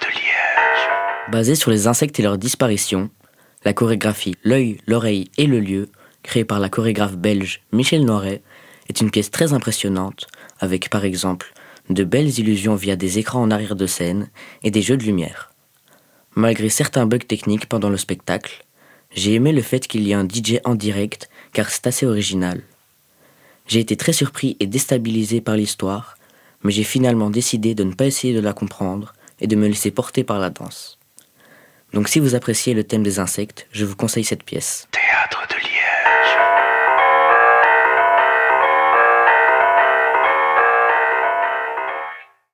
de liège. Basée sur les insectes et leur disparition, la chorégraphie L'œil, l'oreille et le lieu, créée par la chorégraphe belge Michel Noiret, est une pièce très impressionnante, avec par exemple de belles illusions via des écrans en arrière de scène et des jeux de lumière. Malgré certains bugs techniques pendant le spectacle, j'ai aimé le fait qu'il y ait un DJ en direct car c'est assez original. J'ai été très surpris et déstabilisé par l'histoire, mais j'ai finalement décidé de ne pas essayer de la comprendre et de me laisser porter par la danse. Donc si vous appréciez le thème des insectes, je vous conseille cette pièce.